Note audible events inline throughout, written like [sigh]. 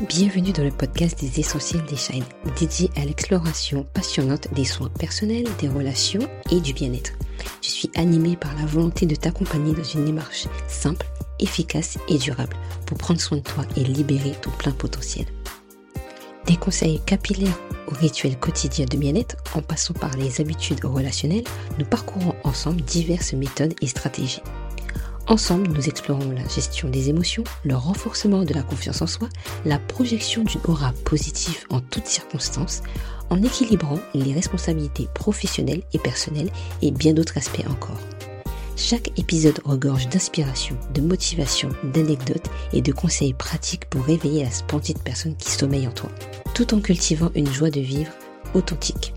Bienvenue dans le podcast des essentiels des Shine, dédié à l'exploration passionnante des soins personnels, des relations et du bien-être. Je suis animée par la volonté de t'accompagner dans une démarche simple, efficace et durable pour prendre soin de toi et libérer ton plein potentiel. Des conseils capillaires aux rituels quotidiens de bien-être en passant par les habitudes relationnelles, nous parcourons ensemble diverses méthodes et stratégies. Ensemble, nous explorons la gestion des émotions, le renforcement de la confiance en soi, la projection d'une aura positive en toutes circonstances, en équilibrant les responsabilités professionnelles et personnelles et bien d'autres aspects encore. Chaque épisode regorge d'inspiration, de motivation, d'anecdotes et de conseils pratiques pour réveiller la splendide personne qui sommeille en toi, tout en cultivant une joie de vivre authentique.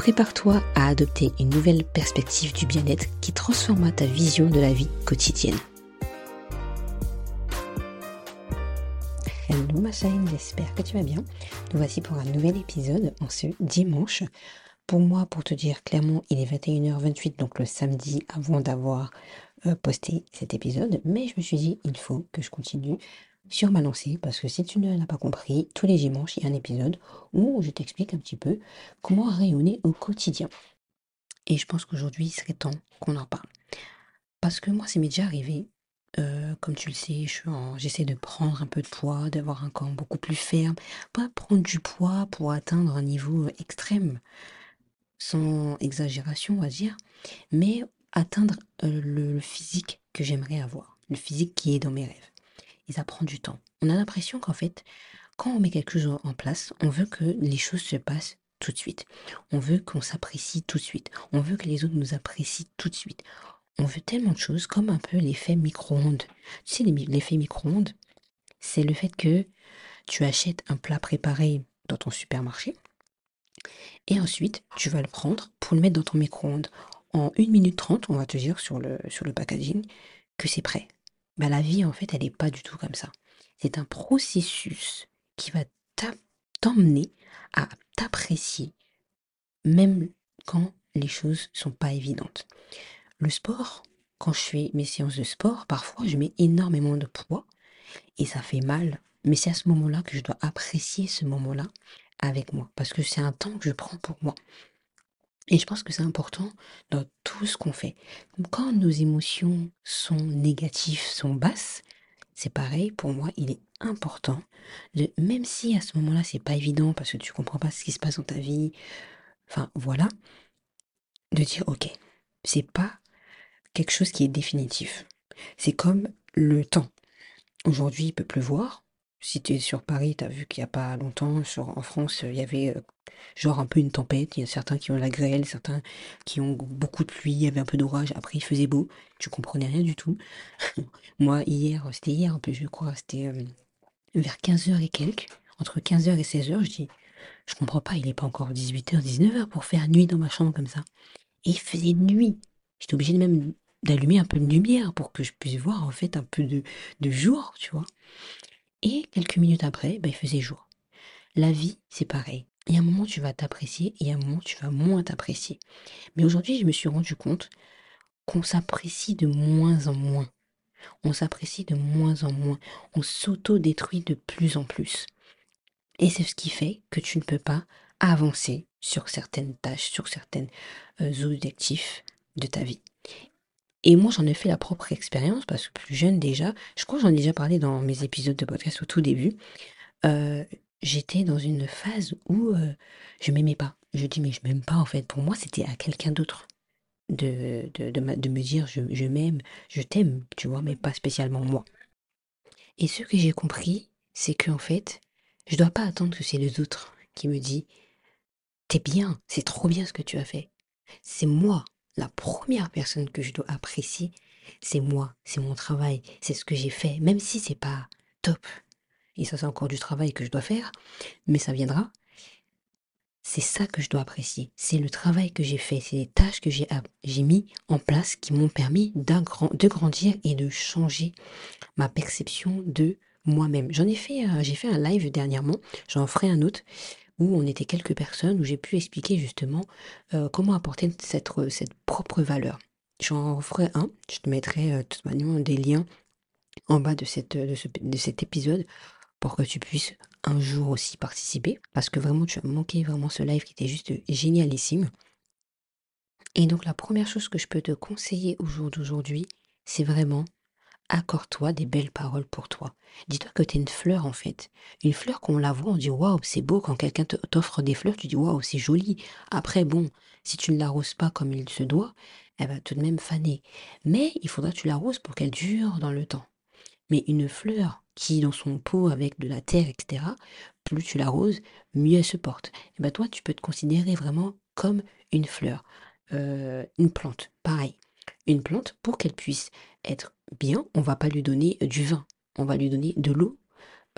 Prépare-toi à adopter une nouvelle perspective du bien-être qui transformera ta vision de la vie quotidienne. Hello ma chaîne, j'espère que tu vas bien. Nous voici pour un nouvel épisode en ce dimanche. Pour moi, pour te dire clairement, il est 21h28, donc le samedi avant d'avoir euh, posté cet épisode. Mais je me suis dit, il faut que je continue sur ma lancée, parce que si tu ne l'as pas compris, tous les dimanches, il y a un épisode où je t'explique un petit peu comment rayonner au quotidien. Et je pense qu'aujourd'hui, il serait temps qu'on en parle. Parce que moi, ça m'est déjà arrivé, euh, comme tu le sais, j'essaie de prendre un peu de poids, d'avoir un corps beaucoup plus ferme, pas prendre du poids pour atteindre un niveau extrême, sans exagération, on va dire, mais atteindre euh, le physique que j'aimerais avoir, le physique qui est dans mes rêves ça prend du temps. On a l'impression qu'en fait, quand on met quelque chose en place, on veut que les choses se passent tout de suite. On veut qu'on s'apprécie tout de suite. On veut que les autres nous apprécient tout de suite. On veut tellement de choses comme un peu l'effet micro-ondes. Tu sais, l'effet micro-ondes, c'est le fait que tu achètes un plat préparé dans ton supermarché et ensuite tu vas le prendre pour le mettre dans ton micro-ondes. En 1 minute 30, on va te dire sur le, sur le packaging que c'est prêt. Bah, la vie, en fait, elle n'est pas du tout comme ça. C'est un processus qui va t'emmener à t'apprécier, même quand les choses sont pas évidentes. Le sport, quand je fais mes séances de sport, parfois je mets énormément de poids et ça fait mal. Mais c'est à ce moment-là que je dois apprécier ce moment-là avec moi, parce que c'est un temps que je prends pour moi. Et je pense que c'est important dans tout ce qu'on fait. Quand nos émotions sont négatives, sont basses, c'est pareil, pour moi, il est important de, même si à ce moment-là, c'est pas évident parce que tu comprends pas ce qui se passe dans ta vie, enfin voilà, de dire ok, c'est pas quelque chose qui est définitif. C'est comme le temps. Aujourd'hui, il peut pleuvoir, si tu es sur Paris, tu as vu qu'il n'y a pas longtemps, en France, il y avait euh, genre un peu une tempête. Il y a certains qui ont la grêle, certains qui ont beaucoup de pluie, il y avait un peu d'orage. Après, il faisait beau. Tu comprenais rien du tout. [laughs] Moi, hier, c'était hier un peu, je crois, c'était euh, vers 15h et quelques. Entre 15h et 16h, je dis, je comprends pas, il n'est pas encore 18h, 19h pour faire nuit dans ma chambre comme ça. Et il faisait nuit. J'étais obligée même d'allumer un peu de lumière pour que je puisse voir en fait un peu de jour, tu vois. Et quelques minutes après, bah, il faisait jour. La vie, c'est pareil. Il y a un moment, tu vas t'apprécier et il y a un moment, tu vas moins t'apprécier. Mais aujourd'hui, je me suis rendu compte qu'on s'apprécie de moins en moins. On s'apprécie de moins en moins. On s'auto-détruit de plus en plus. Et c'est ce qui fait que tu ne peux pas avancer sur certaines tâches, sur certaines euh, objectifs de ta vie. Et moi, j'en ai fait la propre expérience parce que plus jeune déjà, je crois que j'en ai déjà parlé dans mes épisodes de podcast au tout début, euh, j'étais dans une phase où euh, je m'aimais pas. Je dis, mais je m'aime pas en fait. Pour moi, c'était à quelqu'un d'autre de, de, de, me dire, je, je m'aime, je t'aime, tu vois, mais pas spécialement moi. Et ce que j'ai compris, c'est qu'en fait, je dois pas attendre que c'est les autres qui me disent, t'es bien, c'est trop bien ce que tu as fait. C'est moi la première personne que je dois apprécier, c'est moi, c'est mon travail, c'est ce que j'ai fait, même si c'est pas top. Et ça, c'est encore du travail que je dois faire, mais ça viendra. C'est ça que je dois apprécier. C'est le travail que j'ai fait, c'est les tâches que j'ai mis en place qui m'ont permis de grandir et de changer ma perception de moi-même. J'en ai fait, j'ai fait un live dernièrement, j'en ferai un autre, où on était quelques personnes, où j'ai pu expliquer justement euh, comment apporter cette, cette propre valeur. J'en ferai un, je te mettrai euh, de toute manière des liens en bas de, de, cet épisode pour que tu puisses un jour aussi participer, parce que vraiment tu as manqué vraiment ce live qui était juste génialissime. Et donc la première chose que je peux te conseiller au jour d'aujourd'hui, c'est vraiment accorde-toi des belles paroles pour toi. Dis-toi que tu es une fleur en fait. Une fleur qu'on la voit, on dit waouh, c'est beau quand quelqu'un t'offre des fleurs, tu dis waouh, c'est joli. Après bon, si tu ne l'arroses pas comme il se doit, elle va tout de même faner. Mais il faudra que tu l'arroses pour qu'elle dure dans le temps. Mais une fleur qui dans son pot avec de la terre, etc., plus tu l'arroses, mieux elle se porte. Et ben toi, tu peux te considérer vraiment comme une fleur, euh, une plante, pareil. Une plante, pour qu'elle puisse être bien, on va pas lui donner du vin, on va lui donner de l'eau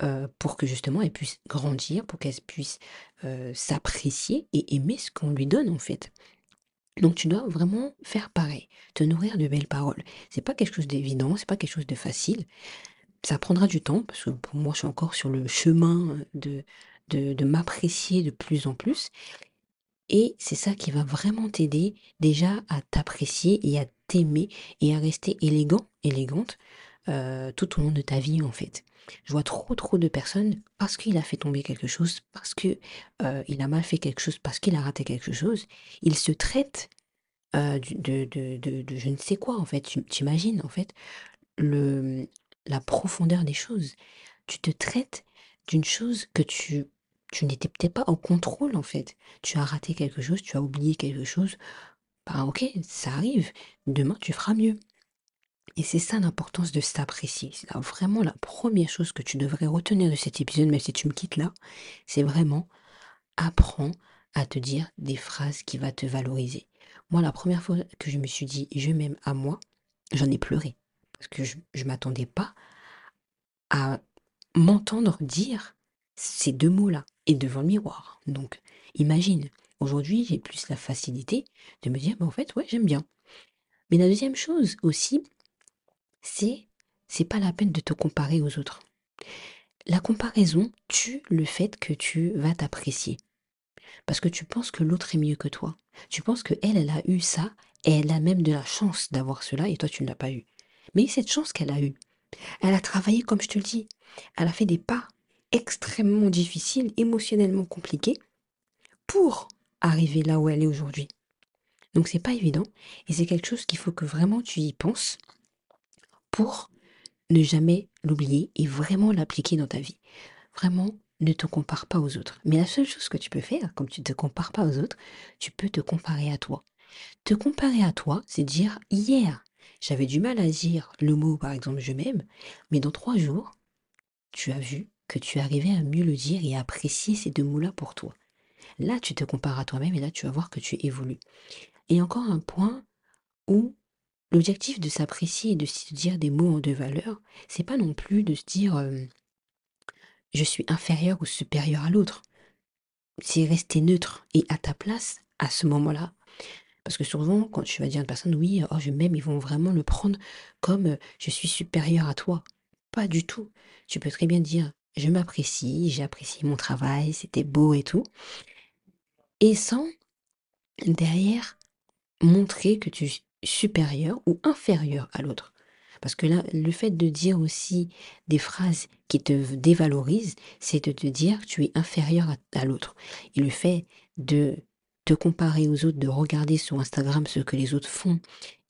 euh, pour que justement elle puisse grandir, pour qu'elle puisse euh, s'apprécier et aimer ce qu'on lui donne en fait. Donc tu dois vraiment faire pareil, te nourrir de belles paroles. C'est pas quelque chose d'évident, c'est pas quelque chose de facile. Ça prendra du temps parce que pour moi je suis encore sur le chemin de, de, de m'apprécier de plus en plus. Et c'est ça qui va vraiment t'aider déjà à t'apprécier et à t'aimer et à rester élégant, élégante euh, tout au long de ta vie en fait. Je vois trop trop de personnes parce qu'il a fait tomber quelque chose, parce que euh, il a mal fait quelque chose, parce qu'il a raté quelque chose, ils se traitent euh, de, de, de, de, je ne sais quoi en fait. Tu imagines en fait le, la profondeur des choses. Tu te traites d'une chose que tu, tu n'étais peut-être pas en contrôle en fait. Tu as raté quelque chose, tu as oublié quelque chose. Bah ok, ça arrive. Demain tu feras mieux. Et c'est ça l'importance de s'apprécier. C'est vraiment la première chose que tu devrais retenir de cet épisode, même si tu me quittes là, c'est vraiment apprends à te dire des phrases qui vont te valoriser. Moi, la première fois que je me suis dit je m'aime à moi, j'en ai pleuré. Parce que je ne m'attendais pas à m'entendre dire ces deux mots-là et devant le miroir. Donc, imagine, aujourd'hui, j'ai plus la facilité de me dire, bah, en fait, ouais, j'aime bien. Mais la deuxième chose aussi, c'est c'est pas la peine de te comparer aux autres. La comparaison tue le fait que tu vas t'apprécier. Parce que tu penses que l'autre est mieux que toi. Tu penses que elle, elle a eu ça, et elle a même de la chance d'avoir cela, et toi, tu ne l'as pas eu. Mais cette chance qu'elle a eue, elle a travaillé, comme je te le dis. Elle a fait des pas extrêmement difficiles, émotionnellement compliqués, pour arriver là où elle est aujourd'hui. Donc c'est pas évident, et c'est quelque chose qu'il faut que vraiment tu y penses pour ne jamais l'oublier et vraiment l'appliquer dans ta vie. Vraiment, ne te compare pas aux autres. Mais la seule chose que tu peux faire, comme tu ne te compares pas aux autres, tu peux te comparer à toi. Te comparer à toi, c'est dire hier, j'avais du mal à dire le mot, par exemple, je m'aime, mais dans trois jours, tu as vu que tu arrivais à mieux le dire et apprécier ces deux mots-là pour toi. Là, tu te compares à toi-même et là, tu vas voir que tu évolues. Et encore un point où L'objectif de s'apprécier et de se dire des mots de valeur, c'est pas non plus de se dire je suis inférieur ou supérieur à l'autre. C'est rester neutre et à ta place à ce moment-là. Parce que souvent, quand tu vas dire à une personne oui, oh, je m'aime, ils vont vraiment le prendre comme je suis supérieur à toi. Pas du tout. Tu peux très bien dire je m'apprécie, j'ai apprécié mon travail, c'était beau et tout. Et sans derrière montrer que tu supérieur ou inférieur à l'autre. Parce que là, le fait de dire aussi des phrases qui te dévalorisent, c'est de te dire que tu es inférieur à, l'autre. Et le fait de te comparer aux autres, de regarder sur Instagram ce que les autres font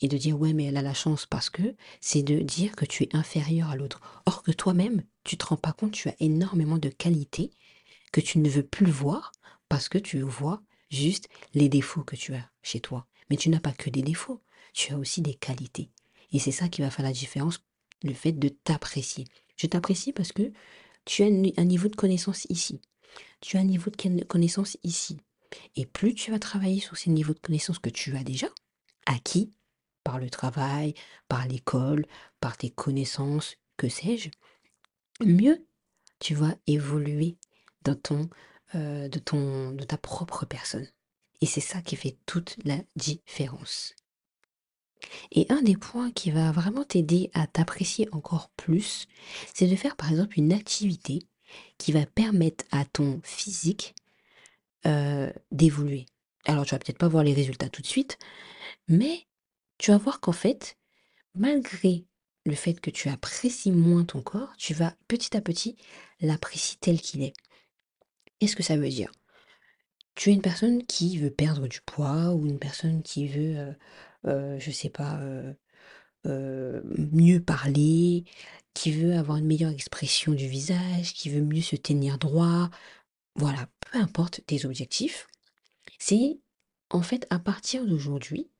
et de dire ouais mais elle a la chance parce que, c'est de dire que tu es inférieur à l'autre. Or que toi-même, tu te rends pas compte, tu as énormément de qualités que tu ne veux plus voir parce que tu vois juste les défauts que tu as chez toi. Mais tu n'as pas que des défauts tu as aussi des qualités. Et c'est ça qui va faire la différence, le fait de t'apprécier. Je t'apprécie parce que tu as un niveau de connaissance ici. Tu as un niveau de connaissance ici. Et plus tu vas travailler sur ces niveaux de connaissance que tu as déjà, acquis par le travail, par l'école, par tes connaissances, que sais-je, mieux tu vas évoluer dans ton, euh, de, ton, de ta propre personne. Et c'est ça qui fait toute la différence. Et un des points qui va vraiment t'aider à t'apprécier encore plus, c'est de faire par exemple une activité qui va permettre à ton physique euh, d'évoluer. Alors tu vas peut-être pas voir les résultats tout de suite, mais tu vas voir qu'en fait, malgré le fait que tu apprécies moins ton corps, tu vas petit à petit l'apprécier tel qu'il est. Qu'est-ce que ça veut dire? Tu es une personne qui veut perdre du poids ou une personne qui veut, euh, euh, je sais pas, euh, euh, mieux parler, qui veut avoir une meilleure expression du visage, qui veut mieux se tenir droit? Voilà, peu importe tes objectifs, c'est en fait à partir d'aujourd'hui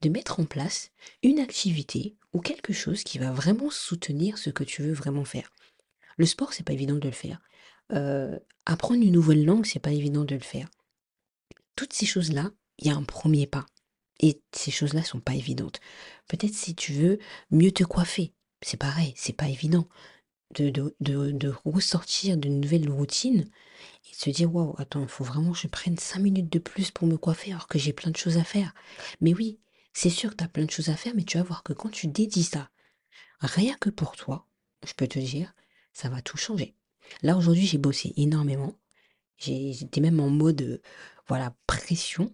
de mettre en place une activité ou quelque chose qui va vraiment soutenir ce que tu veux vraiment faire. Le sport, c'est pas évident de le faire. Euh, apprendre une nouvelle langue, c'est pas évident de le faire. Toutes ces choses-là, il y a un premier pas. Et ces choses-là sont pas évidentes. Peut-être si tu veux mieux te coiffer, c'est pareil, c'est pas évident. De, de, de, de ressortir d'une nouvelle routine et de se dire waouh, attends, il faut vraiment que je prenne cinq minutes de plus pour me coiffer alors que j'ai plein de choses à faire. Mais oui, c'est sûr que tu as plein de choses à faire, mais tu vas voir que quand tu dédies ça, rien que pour toi, je peux te dire, ça va tout changer. Là, aujourd'hui, j'ai bossé énormément. J'étais même en mode, euh, voilà, pression.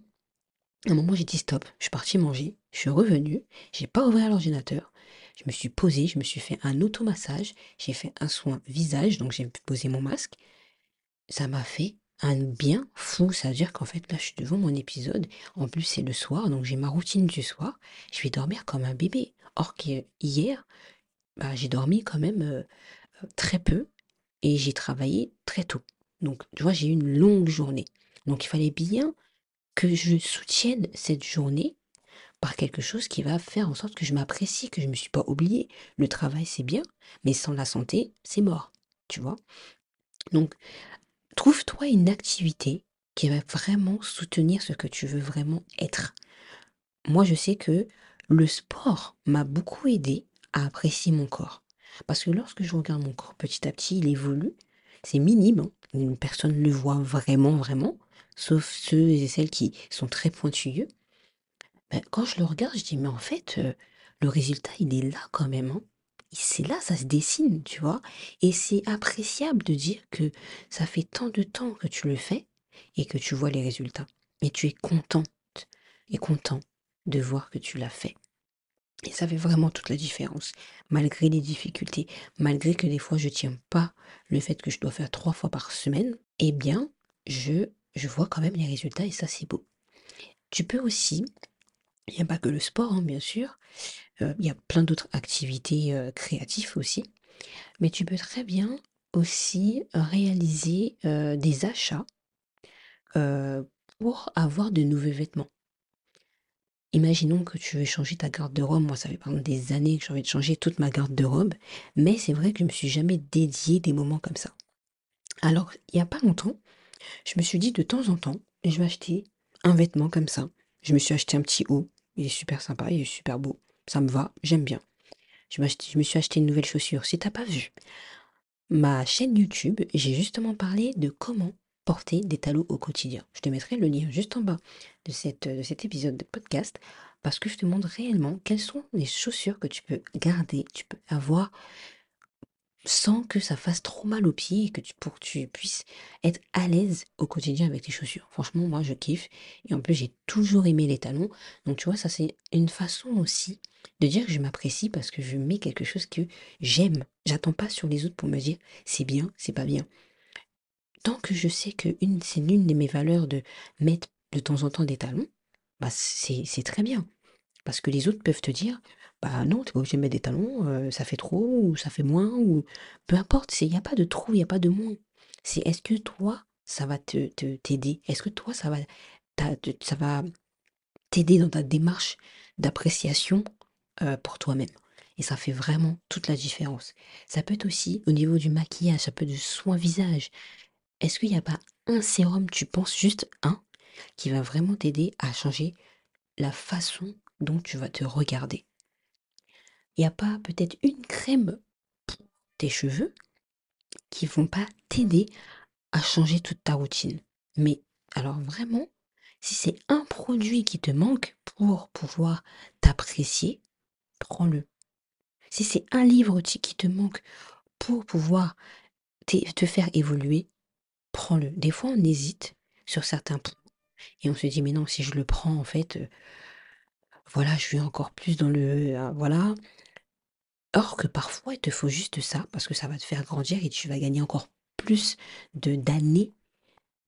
À un moment, j'ai dit stop, je suis partie manger, je suis revenue, j'ai pas ouvert l'ordinateur, je me suis posée, je me suis fait un automassage, j'ai fait un soin visage, donc j'ai posé mon masque. Ça m'a fait un bien fou, ça veut dire qu'en fait là je suis devant mon épisode, en plus c'est le soir, donc j'ai ma routine du soir, je vais dormir comme un bébé. Or que hier, bah, j'ai dormi quand même euh, euh, très peu et j'ai travaillé très tôt. Donc tu vois, j'ai eu une longue journée. Donc il fallait bien que je soutienne cette journée par quelque chose qui va faire en sorte que je m'apprécie, que je ne me suis pas oubliée. Le travail, c'est bien, mais sans la santé, c'est mort. Tu vois Donc, trouve-toi une activité qui va vraiment soutenir ce que tu veux vraiment être. Moi, je sais que le sport m'a beaucoup aidé à apprécier mon corps. Parce que lorsque je regarde mon corps petit à petit, il évolue. C'est minime. Hein. Une personne le voit vraiment, vraiment. Sauf ceux et celles qui sont très pointilleux. Ben, quand je le regarde, je dis, mais en fait, euh, le résultat, il est là quand même. Hein. C'est là, ça se dessine, tu vois. Et c'est appréciable de dire que ça fait tant de temps que tu le fais et que tu vois les résultats. Et tu es contente et content de voir que tu l'as fait. Et ça fait vraiment toute la différence, malgré les difficultés, malgré que des fois je tiens pas le fait que je dois faire trois fois par semaine, eh bien, je, je vois quand même les résultats et ça c'est beau. Tu peux aussi, il n'y a pas que le sport, hein, bien sûr, euh, il y a plein d'autres activités euh, créatives aussi, mais tu peux très bien aussi réaliser euh, des achats pour avoir de nouveaux vêtements. Imaginons que tu veux changer ta garde-robe. Moi, ça fait pendant des années que j'ai envie de changer toute ma garde-robe. Mais c'est vrai que je me suis jamais dédié des moments comme ça. Alors, il n'y a pas longtemps, je me suis dit de temps en temps, je vais acheter un vêtement comme ça. Je me suis acheté un petit haut. Il est super sympa, il est super beau. Ça me va, j'aime bien. Je, je me suis acheté une nouvelle chaussure. Si t'as pas vu ma chaîne YouTube, j'ai justement parlé de comment porter des talons au quotidien. Je te mettrai le lien juste en bas de, cet épisode de podcast parce que je te montre réellement quelles sont les chaussures que tu peux garder, tu peux avoir sans que ça fasse trop mal aux pieds et que tu, pour que tu puisses être à l'aise au quotidien avec tes chaussures. Franchement, moi, je kiffe. Et en plus, j'ai toujours aimé les talons. Donc, tu vois, ça, c'est une façon aussi de dire que je m'apprécie parce que je mets quelque chose que j'aime. J'attends pas sur les autres pour me dire c'est bien, c'est pas bien tant que je sais que c'est l'une de mes valeurs de mettre de temps en temps des talons, bah c'est, très bien. Parce que les autres peuvent te dire, bah non, t'es pas obligé de mettre des talons, euh, ça fait trop, ou ça fait moins, ou peu importe, il n'y a pas de trop, il n'y a pas de moins. C'est est-ce que toi, ça va te, t'aider? Est-ce que toi, ça va, ça va t'aider dans ta démarche d'appréciation euh, pour toi-même et ça fait vraiment toute la différence. Ça peut être aussi au niveau du maquillage, ça peut être du soin visage, est-ce qu'il n'y a pas un sérum, tu penses juste un, qui va vraiment t'aider à changer la façon dont tu vas te regarder? Il n'y a pas peut-être une crème pour tes cheveux qui vont pas t'aider à changer toute ta routine. Mais alors vraiment, si c'est un produit qui te manque pour pouvoir t'apprécier, prends-le. Si c'est un livre qui te manque pour pouvoir te faire évoluer, prends-le. Des fois, on hésite sur certains points et on se dit, mais non, si je le prends, en fait, euh, voilà, je vais encore plus dans le. Euh, voilà. Or que parfois, il te faut juste ça parce que ça va te faire grandir et tu vas gagner encore plus d'années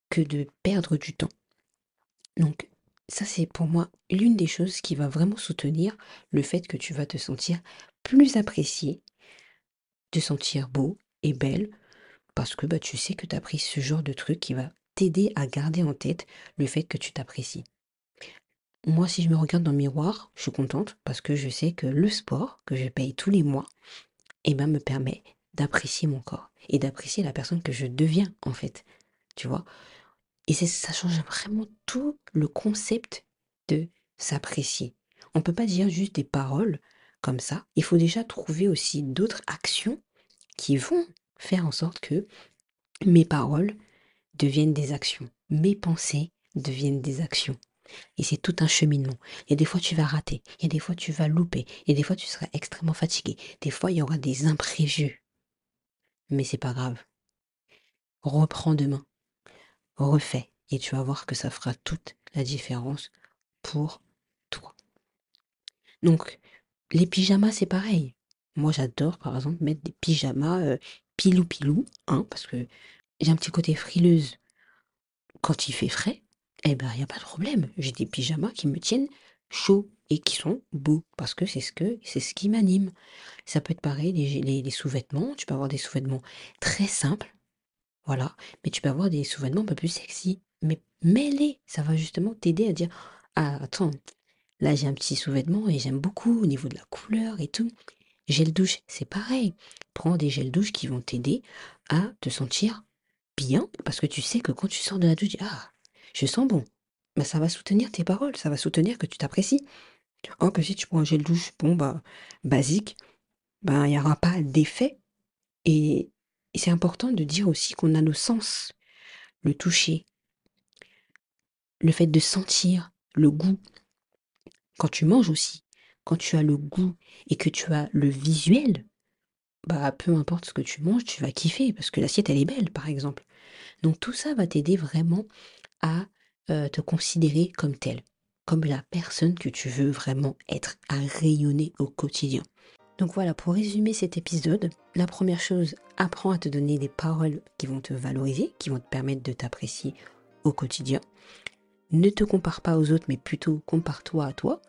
que de perdre du temps. Donc, ça, c'est pour moi l'une des choses qui va vraiment soutenir le fait que tu vas te sentir plus apprécié, te sentir beau et belle, parce que bah, tu sais que tu as pris ce genre de truc qui va t'aider à garder en tête le fait que tu t'apprécies. Moi, si je me regarde dans le miroir, je suis contente parce que je sais que le sport que je paye tous les mois, eh ben, me permet d'apprécier mon corps et d'apprécier la personne que je deviens, en fait. Tu vois? Et ça change vraiment tout le concept de s'apprécier. On ne peut pas dire juste des paroles comme ça. Il faut déjà trouver aussi d'autres actions qui vont faire en sorte que mes paroles deviennent des actions, mes pensées deviennent des actions. Et c'est tout un cheminement. A des fois tu vas rater, a des fois tu vas louper, a des fois tu seras extrêmement fatigué, des fois il y aura des imprévus. Mais c'est pas grave. Reprends demain, refais, et tu vas voir que ça fera toute la différence pour toi. Donc, les pyjamas, c'est pareil. Moi, j'adore, par exemple, mettre des pyjamas euh, pilou-pilou, hein, parce que j'ai un petit côté frileuse quand il fait frais. Eh ben, il n'y a pas de problème. J'ai des pyjamas qui me tiennent chaud et qui sont beaux parce que c'est ce que c'est ce qui m'anime. Ça peut être pareil, les, les, sous-vêtements. Tu peux avoir des sous-vêtements très simples, voilà, mais tu peux avoir des sous-vêtements un peu plus sexy. Mais mêlés, ça va justement t'aider à dire Ah, attends, là j'ai un petit sous-vêtement et j'aime beaucoup au niveau de la couleur et tout. Gel douche, c'est pareil. Prends des gels douche qui vont t'aider à te sentir bien parce que tu sais que quand tu sors de la douche, ah, je sens bon. Bah, ça va soutenir tes paroles, ça va soutenir que tu t'apprécies. Oh, que si tu prends un gel douche, bon, bah, basique, bah, il n'y aura pas d'effet. Et, c'est important de dire aussi qu'on a nos sens. Le toucher, le fait de sentir, le goût. Quand tu manges aussi, quand tu as le goût et que tu as le visuel, bah peu importe ce que tu manges, tu vas kiffer parce que l'assiette elle est belle par exemple. Donc tout ça va t'aider vraiment à euh, te considérer comme tel, comme la personne que tu veux vraiment être, à rayonner au quotidien. Donc voilà, pour résumer cet épisode, la première chose, apprends à te donner des paroles qui vont te valoriser, qui vont te permettre de t'apprécier au quotidien. Ne te compare pas aux autres, mais plutôt compare-toi à toi.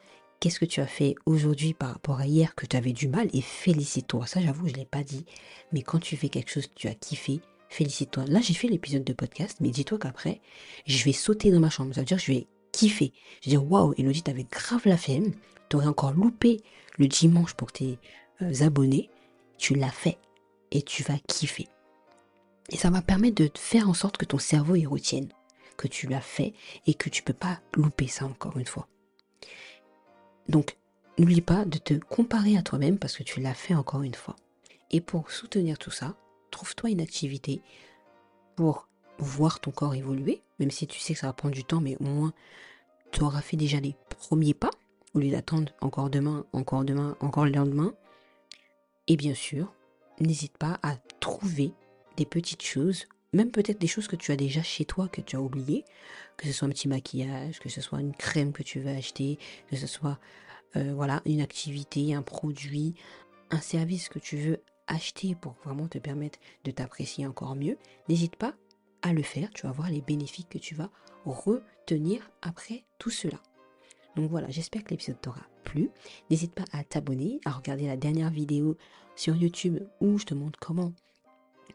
Qu'est-ce que tu as fait aujourd'hui par rapport à hier que tu avais du mal? Et félicite-toi. Ça, j'avoue, je ne l'ai pas dit. Mais quand tu fais quelque chose que tu as kiffé, félicite-toi. Là, j'ai fait l'épisode de podcast, mais dis-toi qu'après, je vais sauter dans ma chambre. Ça veut dire que je vais kiffer. Je vais dire, waouh, Elodie, t'avais grave la flemme. T'aurais encore loupé le dimanche pour tes euh, abonnés. Tu l'as fait et tu vas kiffer. Et ça va permettre de faire en sorte que ton cerveau y retienne que tu l'as fait et que tu peux pas louper ça encore une fois. Donc, n'oublie pas de te comparer à toi-même parce que tu l'as fait encore une fois. Et pour soutenir tout ça, trouve-toi une activité pour voir ton corps évoluer, même si tu sais que ça va prendre du temps, mais au moins tu auras fait déjà les premiers pas, au lieu d'attendre encore demain, encore demain, encore le lendemain. Et bien sûr, n'hésite pas à trouver des petites choses, même peut-être des choses que tu as déjà chez toi, que tu as oublié, que ce soit un petit maquillage, que ce soit une crème que tu veux acheter, que ce soit euh, voilà une activité, un produit, un service que tu veux acheter pour vraiment te permettre de t'apprécier encore mieux, n'hésite pas à le faire. Tu vas voir les bénéfices que tu vas retenir après tout cela. Donc voilà, j'espère que l'épisode t'aura plu. N'hésite pas à t'abonner, à regarder la dernière vidéo sur YouTube où je te montre comment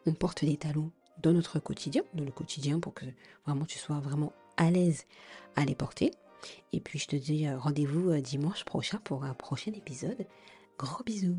on porte des talons dans notre quotidien, dans le quotidien pour que vraiment tu sois vraiment à l'aise à les porter. Et puis je te dis euh, rendez-vous euh, dimanche prochain pour un prochain épisode. Gros bisous